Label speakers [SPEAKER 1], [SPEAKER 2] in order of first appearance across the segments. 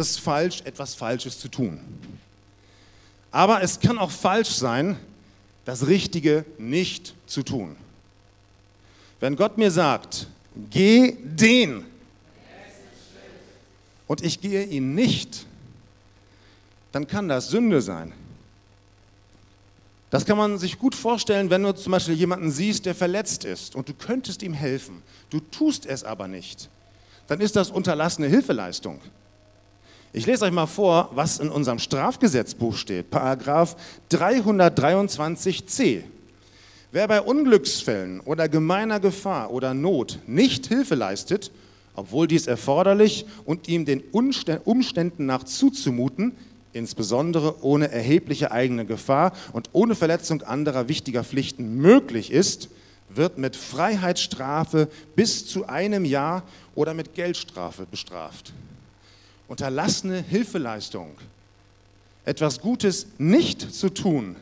[SPEAKER 1] es falsch, etwas Falsches zu tun. Aber es kann auch falsch sein, das Richtige nicht zu tun. Wenn Gott mir sagt, geh den und ich gehe ihn nicht, dann kann das Sünde sein. Das kann man sich gut vorstellen, wenn du zum Beispiel jemanden siehst, der verletzt ist und du könntest ihm helfen, du tust es aber nicht. Dann ist das unterlassene Hilfeleistung. Ich lese euch mal vor, was in unserem Strafgesetzbuch steht, Paragraph 323c. Wer bei Unglücksfällen oder gemeiner Gefahr oder Not nicht Hilfe leistet, obwohl dies erforderlich und ihm den Umständen nach zuzumuten, insbesondere ohne erhebliche eigene Gefahr und ohne Verletzung anderer wichtiger Pflichten möglich ist, wird mit Freiheitsstrafe bis zu einem Jahr oder mit Geldstrafe bestraft. Unterlassene Hilfeleistung, etwas Gutes nicht zu tun,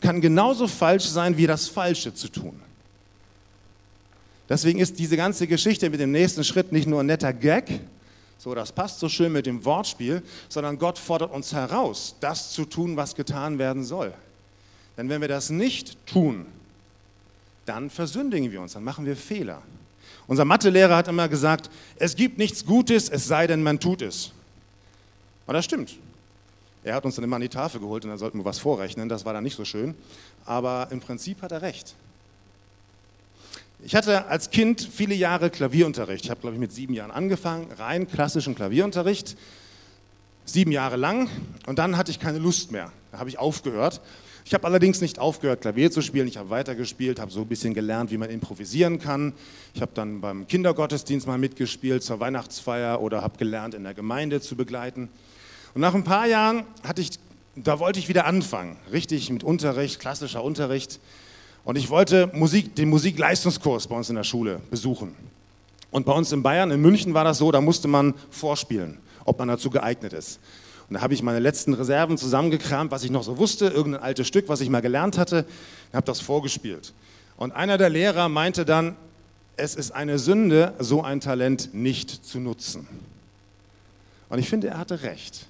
[SPEAKER 1] kann genauso falsch sein wie das Falsche zu tun. Deswegen ist diese ganze Geschichte mit dem nächsten Schritt nicht nur ein netter Gag, so das passt so schön mit dem Wortspiel, sondern Gott fordert uns heraus, das zu tun, was getan werden soll. Denn wenn wir das nicht tun, dann versündigen wir uns, dann machen wir Fehler. Unser Mathelehrer hat immer gesagt, es gibt nichts Gutes, es sei denn, man tut es. Und das stimmt. Er hat uns dann immer an die Tafel geholt und dann sollten wir was vorrechnen, das war dann nicht so schön. Aber im Prinzip hat er recht. Ich hatte als Kind viele Jahre Klavierunterricht. Ich habe, glaube ich, mit sieben Jahren angefangen, rein klassischen Klavierunterricht. Sieben Jahre lang und dann hatte ich keine Lust mehr. Da habe ich aufgehört. Ich habe allerdings nicht aufgehört, Klavier zu spielen. Ich habe weitergespielt, habe so ein bisschen gelernt, wie man improvisieren kann. Ich habe dann beim Kindergottesdienst mal mitgespielt, zur Weihnachtsfeier oder habe gelernt, in der Gemeinde zu begleiten. Und nach ein paar Jahren hatte ich, da wollte ich wieder anfangen, richtig mit Unterricht, klassischer Unterricht. Und ich wollte Musik, den Musikleistungskurs bei uns in der Schule besuchen. Und bei uns in Bayern, in München war das so, da musste man vorspielen, ob man dazu geeignet ist. Und da habe ich meine letzten Reserven zusammengekramt, was ich noch so wusste, irgendein altes Stück, was ich mal gelernt hatte, und habe das vorgespielt. Und einer der Lehrer meinte dann, es ist eine Sünde, so ein Talent nicht zu nutzen. Und ich finde, er hatte recht.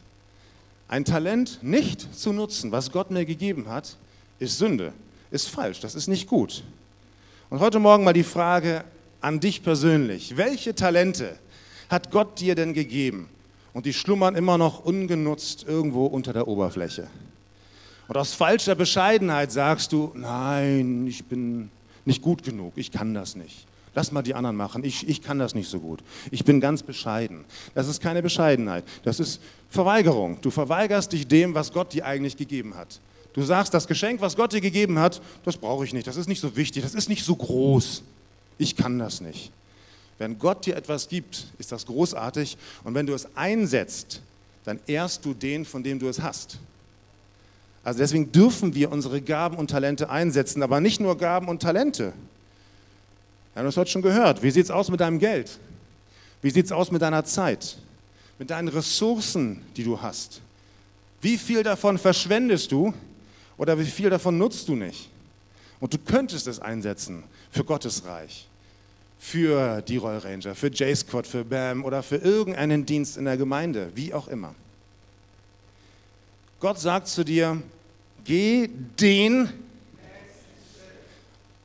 [SPEAKER 1] Ein Talent nicht zu nutzen, was Gott mir gegeben hat, ist Sünde ist falsch, das ist nicht gut. Und heute Morgen mal die Frage an dich persönlich. Welche Talente hat Gott dir denn gegeben? Und die schlummern immer noch ungenutzt irgendwo unter der Oberfläche. Und aus falscher Bescheidenheit sagst du, nein, ich bin nicht gut genug, ich kann das nicht. Lass mal die anderen machen, ich, ich kann das nicht so gut. Ich bin ganz bescheiden. Das ist keine Bescheidenheit, das ist Verweigerung. Du verweigerst dich dem, was Gott dir eigentlich gegeben hat. Du sagst, das Geschenk, was Gott dir gegeben hat, das brauche ich nicht, das ist nicht so wichtig, das ist nicht so groß. Ich kann das nicht. Wenn Gott dir etwas gibt, ist das großartig und wenn du es einsetzt, dann ehrst du den, von dem du es hast. Also deswegen dürfen wir unsere Gaben und Talente einsetzen, aber nicht nur Gaben und Talente. Wir haben das heute schon gehört. Wie sieht es aus mit deinem Geld? Wie sieht es aus mit deiner Zeit? Mit deinen Ressourcen, die du hast? Wie viel davon verschwendest du, oder wie viel davon nutzt du nicht? Und du könntest es einsetzen für Gottes Reich, für die Roll Ranger, für J-Squad, für BAM oder für irgendeinen Dienst in der Gemeinde, wie auch immer. Gott sagt zu dir, geh den,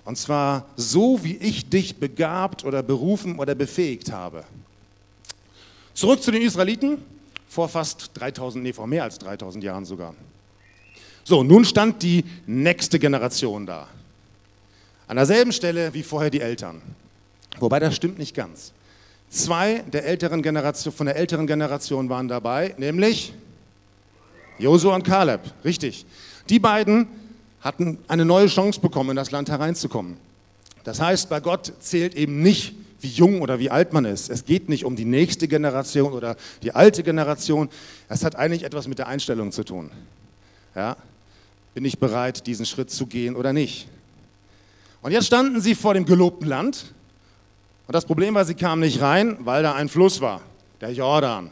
[SPEAKER 1] und zwar so, wie ich dich begabt oder berufen oder befähigt habe. Zurück zu den Israeliten, vor fast 3000, nee, vor mehr als 3000 Jahren sogar. So, nun stand die nächste Generation da. An derselben Stelle wie vorher die Eltern. Wobei das stimmt nicht ganz. Zwei der älteren Generation, von der älteren Generation waren dabei, nämlich Josua und Kaleb. Richtig. Die beiden hatten eine neue Chance bekommen, in das Land hereinzukommen. Das heißt, bei Gott zählt eben nicht, wie jung oder wie alt man ist. Es geht nicht um die nächste Generation oder die alte Generation. Es hat eigentlich etwas mit der Einstellung zu tun. Ja? bin ich bereit, diesen Schritt zu gehen oder nicht. Und jetzt standen sie vor dem gelobten Land. Und das Problem war, sie kamen nicht rein, weil da ein Fluss war, der Jordan.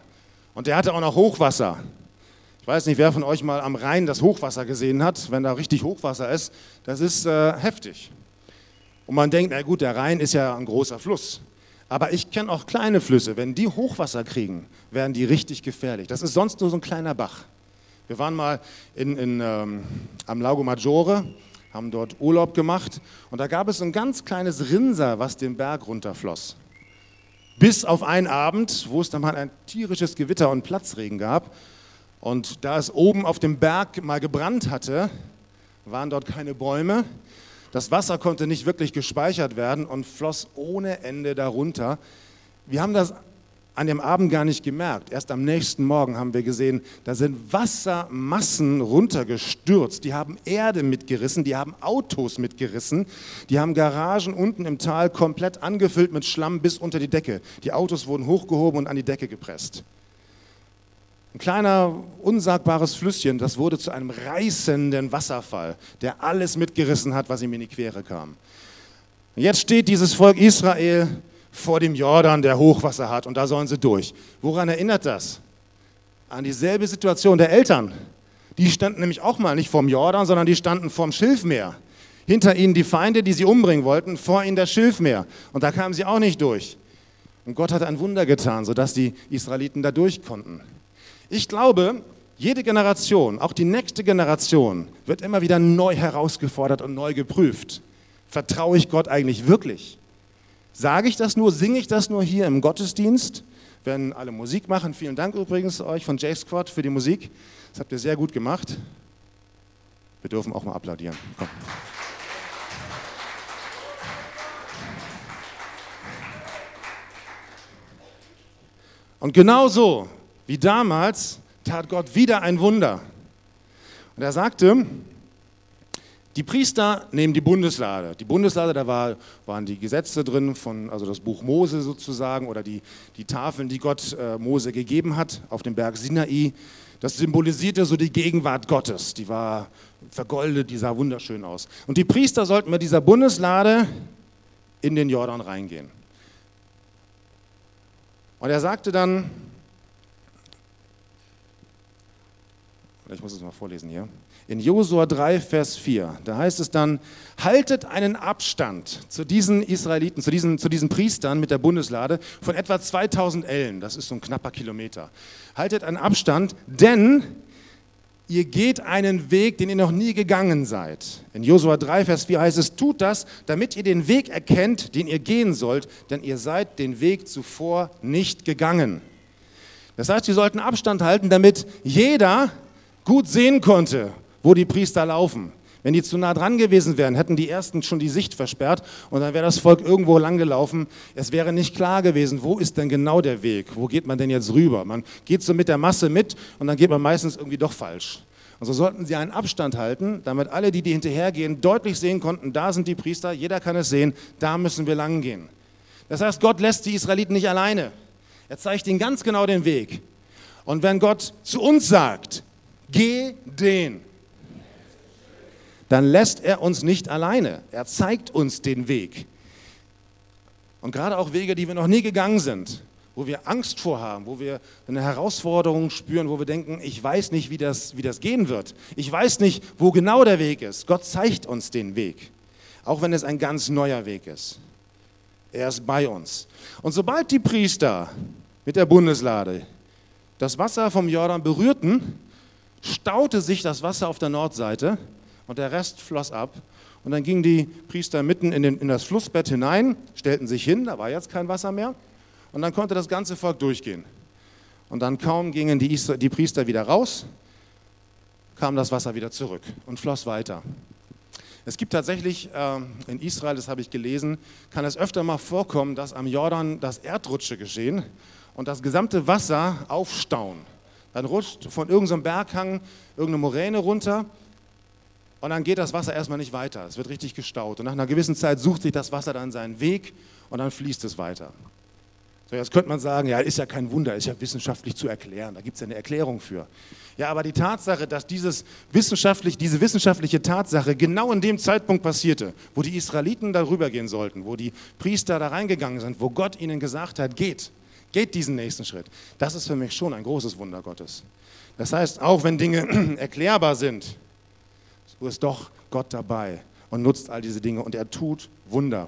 [SPEAKER 1] Und der hatte auch noch Hochwasser. Ich weiß nicht, wer von euch mal am Rhein das Hochwasser gesehen hat. Wenn da richtig Hochwasser ist, das ist äh, heftig. Und man denkt, na gut, der Rhein ist ja ein großer Fluss. Aber ich kenne auch kleine Flüsse. Wenn die Hochwasser kriegen, werden die richtig gefährlich. Das ist sonst nur so ein kleiner Bach. Wir waren mal in, in, ähm, am Lago Maggiore, haben dort Urlaub gemacht und da gab es ein ganz kleines Rinser, was den Berg runterfloss. Bis auf einen Abend, wo es dann mal ein tierisches Gewitter und Platzregen gab. Und da es oben auf dem Berg mal gebrannt hatte, waren dort keine Bäume. Das Wasser konnte nicht wirklich gespeichert werden und floss ohne Ende darunter. Wir haben das an dem Abend gar nicht gemerkt. Erst am nächsten Morgen haben wir gesehen, da sind Wassermassen runtergestürzt. Die haben Erde mitgerissen, die haben Autos mitgerissen, die haben Garagen unten im Tal komplett angefüllt mit Schlamm bis unter die Decke. Die Autos wurden hochgehoben und an die Decke gepresst. Ein kleiner, unsagbares Flüsschen, das wurde zu einem reißenden Wasserfall, der alles mitgerissen hat, was ihm in die Quere kam. Jetzt steht dieses Volk Israel vor dem Jordan, der Hochwasser hat, und da sollen sie durch. Woran erinnert das? An dieselbe Situation der Eltern. Die standen nämlich auch mal nicht vorm Jordan, sondern die standen vorm Schilfmeer. Hinter ihnen die Feinde, die sie umbringen wollten, vor ihnen das Schilfmeer. Und da kamen sie auch nicht durch. Und Gott hat ein Wunder getan, sodass die Israeliten da durch konnten. Ich glaube, jede Generation, auch die nächste Generation, wird immer wieder neu herausgefordert und neu geprüft. Vertraue ich Gott eigentlich wirklich? Sage ich das nur, singe ich das nur hier im Gottesdienst, wenn alle Musik machen? Vielen Dank übrigens euch von J-Squad für die Musik. Das habt ihr sehr gut gemacht. Wir dürfen auch mal applaudieren. Komm. Und genauso wie damals tat Gott wieder ein Wunder. Und er sagte, die Priester nehmen die Bundeslade. Die Bundeslade, da war, waren die Gesetze drin, von, also das Buch Mose sozusagen, oder die, die Tafeln, die Gott äh, Mose gegeben hat auf dem Berg Sinai. Das symbolisierte so die Gegenwart Gottes. Die war vergoldet, die sah wunderschön aus. Und die Priester sollten mit dieser Bundeslade in den Jordan reingehen. Und er sagte dann, ich muss es mal vorlesen hier, in Josua 3, Vers 4, da heißt es dann, haltet einen Abstand zu diesen Israeliten, zu diesen, zu diesen Priestern mit der Bundeslade von etwa 2000 Ellen, das ist so ein knapper Kilometer. Haltet einen Abstand, denn ihr geht einen Weg, den ihr noch nie gegangen seid. In Josua 3, Vers 4 heißt es, tut das, damit ihr den Weg erkennt, den ihr gehen sollt, denn ihr seid den Weg zuvor nicht gegangen. Das heißt, wir sollten Abstand halten, damit jeder gut sehen konnte, wo die Priester laufen. Wenn die zu nah dran gewesen wären, hätten die ersten schon die Sicht versperrt und dann wäre das Volk irgendwo lang gelaufen. Es wäre nicht klar gewesen, wo ist denn genau der Weg? Wo geht man denn jetzt rüber? Man geht so mit der Masse mit und dann geht man meistens irgendwie doch falsch. Und so sollten sie einen Abstand halten, damit alle, die, die hinterhergehen, deutlich sehen konnten, da sind die Priester, jeder kann es sehen, da müssen wir lang gehen. Das heißt, Gott lässt die Israeliten nicht alleine. Er zeigt ihnen ganz genau den Weg. Und wenn Gott zu uns sagt, geh den, dann lässt er uns nicht alleine. Er zeigt uns den Weg. Und gerade auch Wege, die wir noch nie gegangen sind, wo wir Angst vorhaben, wo wir eine Herausforderung spüren, wo wir denken, ich weiß nicht, wie das, wie das gehen wird. Ich weiß nicht, wo genau der Weg ist. Gott zeigt uns den Weg, auch wenn es ein ganz neuer Weg ist. Er ist bei uns. Und sobald die Priester mit der Bundeslade das Wasser vom Jordan berührten, staute sich das Wasser auf der Nordseite und der Rest floss ab. Und dann gingen die Priester mitten in, den, in das Flussbett hinein, stellten sich hin, da war jetzt kein Wasser mehr. Und dann konnte das ganze Volk durchgehen. Und dann kaum gingen die, die Priester wieder raus, kam das Wasser wieder zurück und floss weiter. Es gibt tatsächlich äh, in Israel, das habe ich gelesen, kann es öfter mal vorkommen, dass am Jordan das Erdrutsche geschehen und das gesamte Wasser aufstauen. Dann rutscht von irgendeinem Berghang irgendeine Moräne runter und dann geht das Wasser erstmal nicht weiter. Es wird richtig gestaut. Und nach einer gewissen Zeit sucht sich das Wasser dann seinen Weg und dann fließt es weiter. So, jetzt könnte man sagen, ja, ist ja kein Wunder, ist ja wissenschaftlich zu erklären. Da gibt es ja eine Erklärung für. Ja, aber die Tatsache, dass dieses wissenschaftlich, diese wissenschaftliche Tatsache genau in dem Zeitpunkt passierte, wo die Israeliten darüber gehen sollten, wo die Priester da reingegangen sind, wo Gott ihnen gesagt hat, geht, Geht diesen nächsten Schritt. Das ist für mich schon ein großes Wunder Gottes. Das heißt, auch wenn Dinge erklärbar sind, so ist doch Gott dabei und nutzt all diese Dinge und er tut Wunder.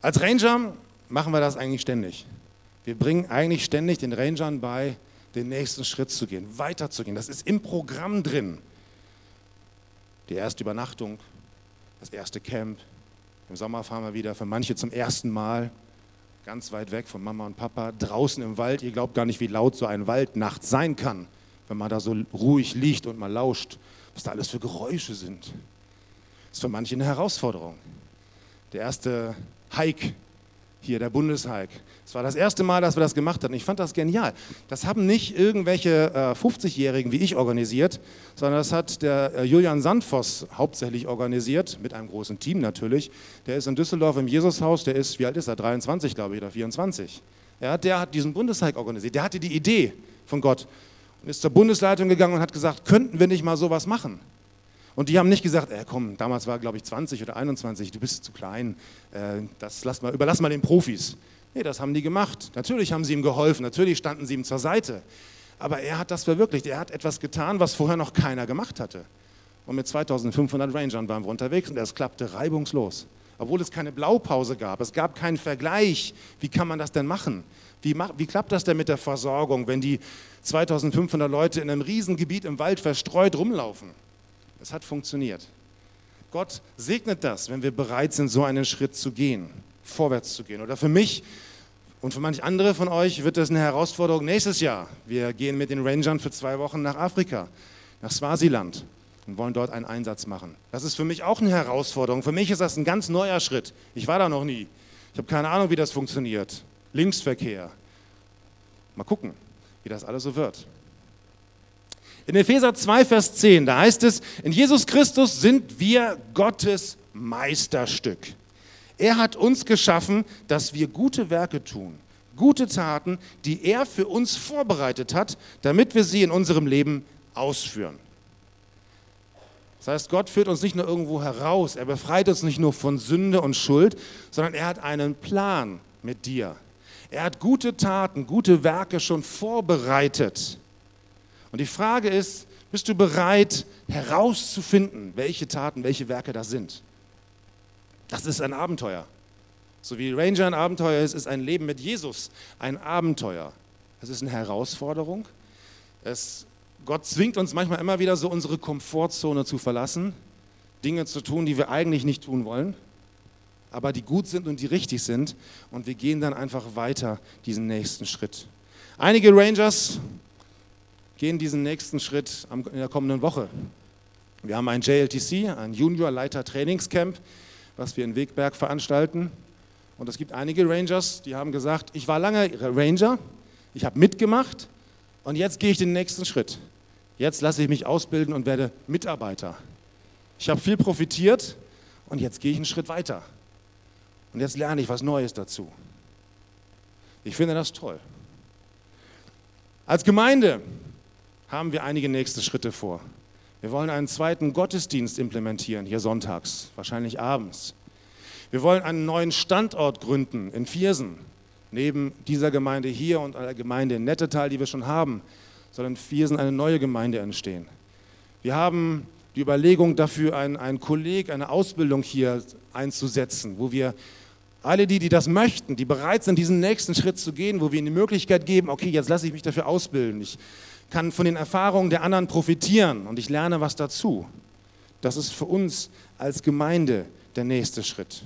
[SPEAKER 1] Als Ranger machen wir das eigentlich ständig. Wir bringen eigentlich ständig den Rangern bei, den nächsten Schritt zu gehen, weiterzugehen. Das ist im Programm drin. Die erste Übernachtung, das erste Camp. Im Sommer fahren wir wieder für manche zum ersten Mal ganz weit weg von Mama und Papa, draußen im Wald. Ihr glaubt gar nicht, wie laut so ein Wald nachts sein kann, wenn man da so ruhig liegt und mal lauscht, was da alles für Geräusche sind. Das ist für manche eine Herausforderung. Der erste Hike hier, der Bundeshike. Es war das erste Mal, dass wir das gemacht hatten. Ich fand das genial. Das haben nicht irgendwelche äh, 50-Jährigen wie ich organisiert, sondern das hat der äh, Julian Sandvoss hauptsächlich organisiert, mit einem großen Team natürlich. Der ist in Düsseldorf im Jesushaus, der ist, wie alt ist er? 23, glaube ich, oder 24. Ja, der hat diesen Bundeshike organisiert. Der hatte die Idee von Gott und ist zur Bundesleitung gegangen und hat gesagt, könnten wir nicht mal sowas machen? Und die haben nicht gesagt, äh, komm, damals war glaube ich 20 oder 21, du bist zu klein, äh, das lass mal, überlass mal den Profis. Nee, das haben die gemacht. Natürlich haben sie ihm geholfen, natürlich standen sie ihm zur Seite. Aber er hat das verwirklicht. Er hat etwas getan, was vorher noch keiner gemacht hatte. Und mit 2500 Rangern waren wir unterwegs und es klappte reibungslos. Obwohl es keine Blaupause gab, es gab keinen Vergleich. Wie kann man das denn machen? Wie, wie klappt das denn mit der Versorgung, wenn die 2500 Leute in einem Riesengebiet im Wald verstreut rumlaufen? Es hat funktioniert. Gott segnet das, wenn wir bereit sind, so einen Schritt zu gehen, vorwärts zu gehen. Oder für mich und für manch andere von euch wird das eine Herausforderung nächstes Jahr. Wir gehen mit den Rangern für zwei Wochen nach Afrika, nach Swasiland und wollen dort einen Einsatz machen. Das ist für mich auch eine Herausforderung. Für mich ist das ein ganz neuer Schritt. Ich war da noch nie. Ich habe keine Ahnung, wie das funktioniert. Linksverkehr. Mal gucken, wie das alles so wird. In Epheser 2, Vers 10, da heißt es, in Jesus Christus sind wir Gottes Meisterstück. Er hat uns geschaffen, dass wir gute Werke tun, gute Taten, die er für uns vorbereitet hat, damit wir sie in unserem Leben ausführen. Das heißt, Gott führt uns nicht nur irgendwo heraus, er befreit uns nicht nur von Sünde und Schuld, sondern er hat einen Plan mit dir. Er hat gute Taten, gute Werke schon vorbereitet. Und die Frage ist, bist du bereit herauszufinden, welche Taten, welche Werke das sind? Das ist ein Abenteuer. So wie Ranger ein Abenteuer ist, ist ein Leben mit Jesus ein Abenteuer. Es ist eine Herausforderung. Es, Gott zwingt uns manchmal immer wieder so unsere Komfortzone zu verlassen, Dinge zu tun, die wir eigentlich nicht tun wollen, aber die gut sind und die richtig sind. Und wir gehen dann einfach weiter diesen nächsten Schritt. Einige Rangers gehen diesen nächsten Schritt in der kommenden Woche. Wir haben ein JLTC, ein Junior Leiter Trainingscamp, was wir in Wegberg veranstalten. Und es gibt einige Rangers, die haben gesagt, ich war lange Ranger, ich habe mitgemacht und jetzt gehe ich den nächsten Schritt. Jetzt lasse ich mich ausbilden und werde Mitarbeiter. Ich habe viel profitiert und jetzt gehe ich einen Schritt weiter. Und jetzt lerne ich was Neues dazu. Ich finde das toll. Als Gemeinde haben wir einige nächste Schritte vor. Wir wollen einen zweiten Gottesdienst implementieren, hier sonntags, wahrscheinlich abends. Wir wollen einen neuen Standort gründen in Viersen. Neben dieser Gemeinde hier und einer Gemeinde in Nettetal, die wir schon haben, soll in Viersen eine neue Gemeinde entstehen. Wir haben die Überlegung dafür, einen, einen Kolleg, eine Ausbildung hier einzusetzen, wo wir alle die, die das möchten, die bereit sind, diesen nächsten Schritt zu gehen, wo wir ihnen die Möglichkeit geben, okay, jetzt lasse ich mich dafür ausbilden. Ich kann von den Erfahrungen der anderen profitieren und ich lerne was dazu. Das ist für uns als Gemeinde der nächste Schritt.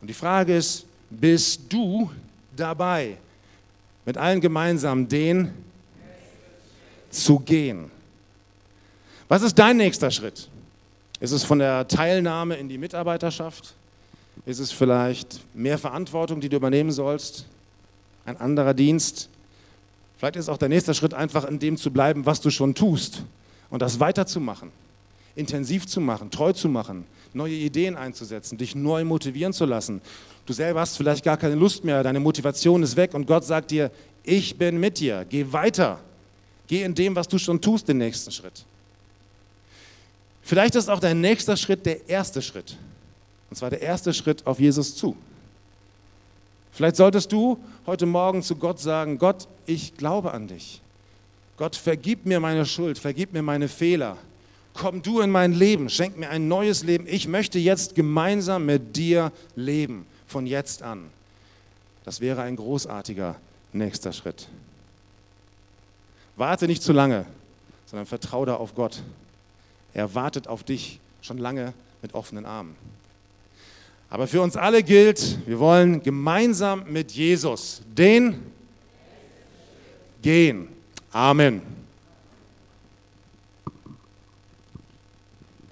[SPEAKER 1] Und die Frage ist, bist du dabei, mit allen gemeinsam den zu gehen? Was ist dein nächster Schritt? Ist es von der Teilnahme in die Mitarbeiterschaft? Ist es vielleicht mehr Verantwortung, die du übernehmen sollst? Ein anderer Dienst? Vielleicht ist auch der nächste Schritt einfach in dem zu bleiben, was du schon tust und das weiterzumachen, intensiv zu machen, treu zu machen, neue Ideen einzusetzen, dich neu motivieren zu lassen. Du selber hast vielleicht gar keine Lust mehr, deine Motivation ist weg und Gott sagt dir, ich bin mit dir, geh weiter, geh in dem, was du schon tust, den nächsten Schritt. Vielleicht ist auch dein nächster Schritt der erste Schritt. Und zwar der erste Schritt auf Jesus zu. Vielleicht solltest du heute Morgen zu Gott sagen, Gott, ich glaube an dich. Gott, vergib mir meine Schuld, vergib mir meine Fehler. komm du in mein Leben, schenk mir ein neues Leben. Ich möchte jetzt gemeinsam mit dir leben, von jetzt an. Das wäre ein großartiger nächster Schritt. Warte nicht zu lange, sondern vertraue da auf Gott. Er wartet auf dich schon lange mit offenen Armen. Aber für uns alle gilt, wir wollen gemeinsam mit Jesus den gehen. Amen.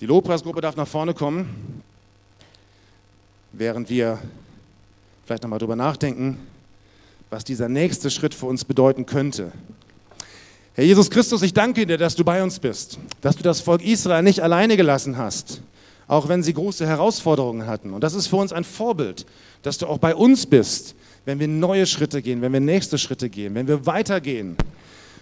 [SPEAKER 1] Die Lobpreisgruppe darf nach vorne kommen, während wir vielleicht nochmal drüber nachdenken, was dieser nächste Schritt für uns bedeuten könnte. Herr Jesus Christus, ich danke dir, dass du bei uns bist, dass du das Volk Israel nicht alleine gelassen hast, auch wenn sie große Herausforderungen hatten. Und das ist für uns ein Vorbild, dass du auch bei uns bist, wenn wir neue Schritte gehen, wenn wir nächste Schritte gehen, wenn wir weitergehen,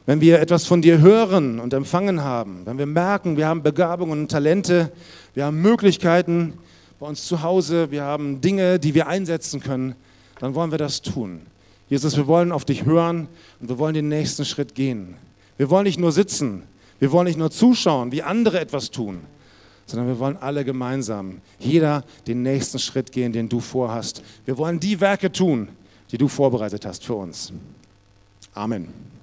[SPEAKER 1] wenn wir etwas von dir hören und empfangen haben, wenn wir merken, wir haben Begabungen und Talente, wir haben Möglichkeiten bei uns zu Hause, wir haben Dinge, die wir einsetzen können, dann wollen wir das tun. Jesus, wir wollen auf dich hören und wir wollen den nächsten Schritt gehen. Wir wollen nicht nur sitzen, wir wollen nicht nur zuschauen, wie andere etwas tun, sondern wir wollen alle gemeinsam, jeder den nächsten Schritt gehen, den du vorhast. Wir wollen die Werke tun, die du vorbereitet hast für uns. Amen.